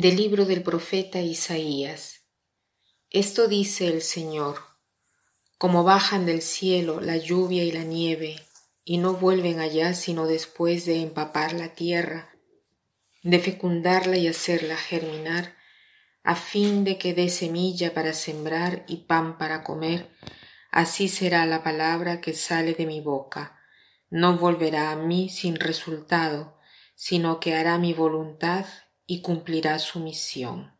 Del libro del profeta Isaías. Esto dice el Señor, como bajan del cielo la lluvia y la nieve, y no vuelven allá sino después de empapar la tierra, de fecundarla y hacerla germinar, a fin de que dé semilla para sembrar y pan para comer, así será la palabra que sale de mi boca. No volverá a mí sin resultado, sino que hará mi voluntad y cumplirá su misión.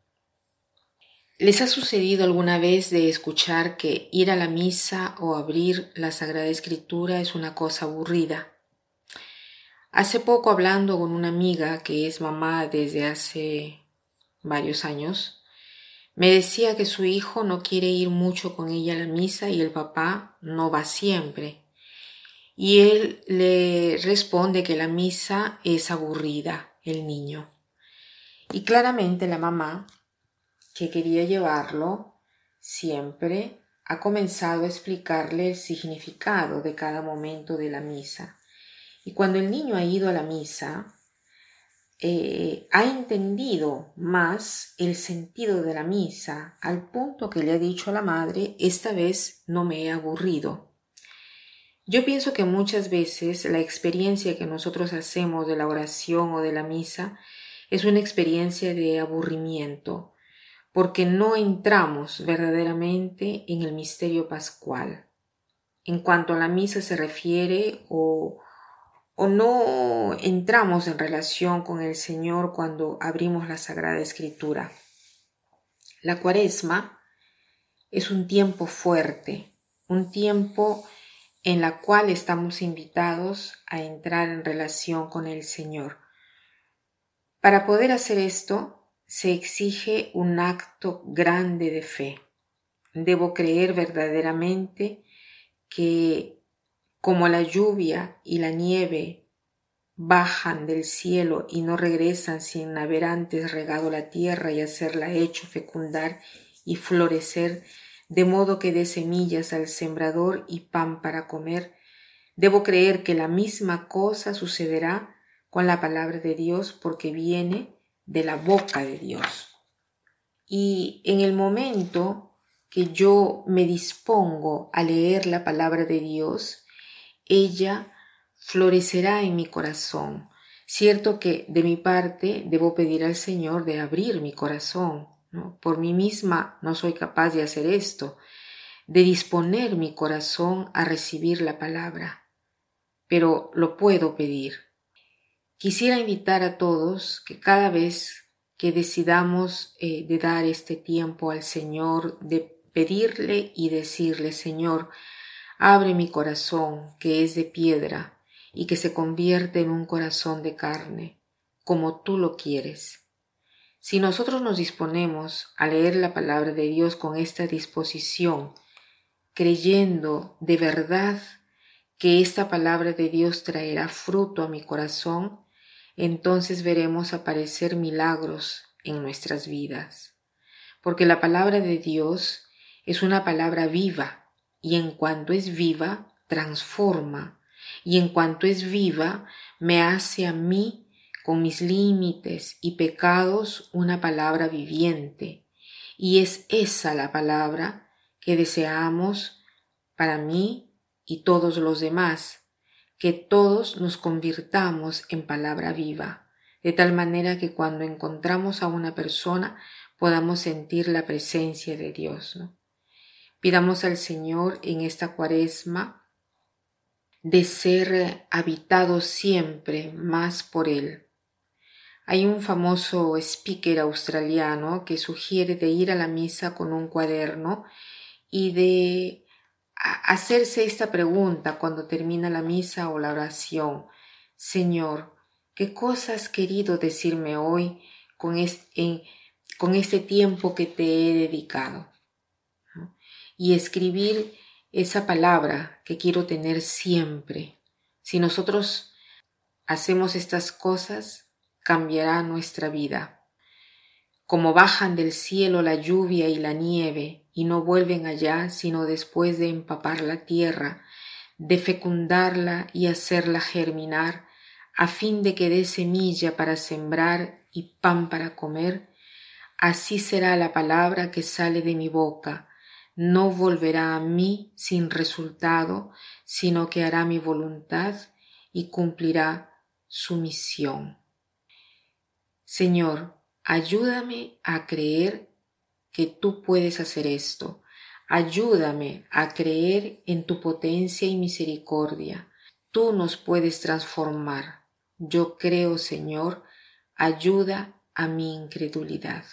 ¿Les ha sucedido alguna vez de escuchar que ir a la misa o abrir la Sagrada Escritura es una cosa aburrida? Hace poco hablando con una amiga que es mamá desde hace varios años, me decía que su hijo no quiere ir mucho con ella a la misa y el papá no va siempre. Y él le responde que la misa es aburrida, el niño. Y claramente la mamá, que quería llevarlo siempre, ha comenzado a explicarle el significado de cada momento de la misa. Y cuando el niño ha ido a la misa, eh, ha entendido más el sentido de la misa, al punto que le ha dicho a la madre, esta vez no me he aburrido. Yo pienso que muchas veces la experiencia que nosotros hacemos de la oración o de la misa es una experiencia de aburrimiento, porque no entramos verdaderamente en el misterio pascual. En cuanto a la misa se refiere o, o no entramos en relación con el Señor cuando abrimos la Sagrada Escritura. La cuaresma es un tiempo fuerte, un tiempo en la cual estamos invitados a entrar en relación con el Señor. Para poder hacer esto, se exige un acto grande de fe. Debo creer verdaderamente que como la lluvia y la nieve bajan del cielo y no regresan sin haber antes regado la tierra y hacerla hecho fecundar y florecer, de modo que dé semillas al sembrador y pan para comer, debo creer que la misma cosa sucederá con la palabra de Dios porque viene de la boca de Dios. Y en el momento que yo me dispongo a leer la palabra de Dios, ella florecerá en mi corazón. Cierto que de mi parte debo pedir al Señor de abrir mi corazón. Por mí misma no soy capaz de hacer esto, de disponer mi corazón a recibir la palabra, pero lo puedo pedir. Quisiera invitar a todos que cada vez que decidamos eh, de dar este tiempo al Señor, de pedirle y decirle, Señor, abre mi corazón que es de piedra y que se convierte en un corazón de carne, como tú lo quieres. Si nosotros nos disponemos a leer la palabra de Dios con esta disposición, creyendo de verdad que esta palabra de Dios traerá fruto a mi corazón, entonces veremos aparecer milagros en nuestras vidas. Porque la palabra de Dios es una palabra viva y en cuanto es viva, transforma y en cuanto es viva, me hace a mí, con mis límites y pecados, una palabra viviente. Y es esa la palabra que deseamos para mí y todos los demás, que todos nos convirtamos en palabra viva, de tal manera que cuando encontramos a una persona podamos sentir la presencia de Dios. Pidamos al Señor en esta cuaresma de ser habitado siempre más por Él. Hay un famoso speaker australiano que sugiere de ir a la misa con un cuaderno y de hacerse esta pregunta cuando termina la misa o la oración. Señor, ¿qué cosas has querido decirme hoy con con este tiempo que te he dedicado? Y escribir esa palabra que quiero tener siempre. Si nosotros hacemos estas cosas, cambiará nuestra vida. Como bajan del cielo la lluvia y la nieve, y no vuelven allá sino después de empapar la tierra, de fecundarla y hacerla germinar, a fin de que dé semilla para sembrar y pan para comer, Así será la palabra que sale de mi boca. No volverá a mí sin resultado, sino que hará mi voluntad y cumplirá su misión. Señor, ayúdame a creer que tú puedes hacer esto. Ayúdame a creer en tu potencia y misericordia. Tú nos puedes transformar. Yo creo, Señor, ayuda a mi incredulidad.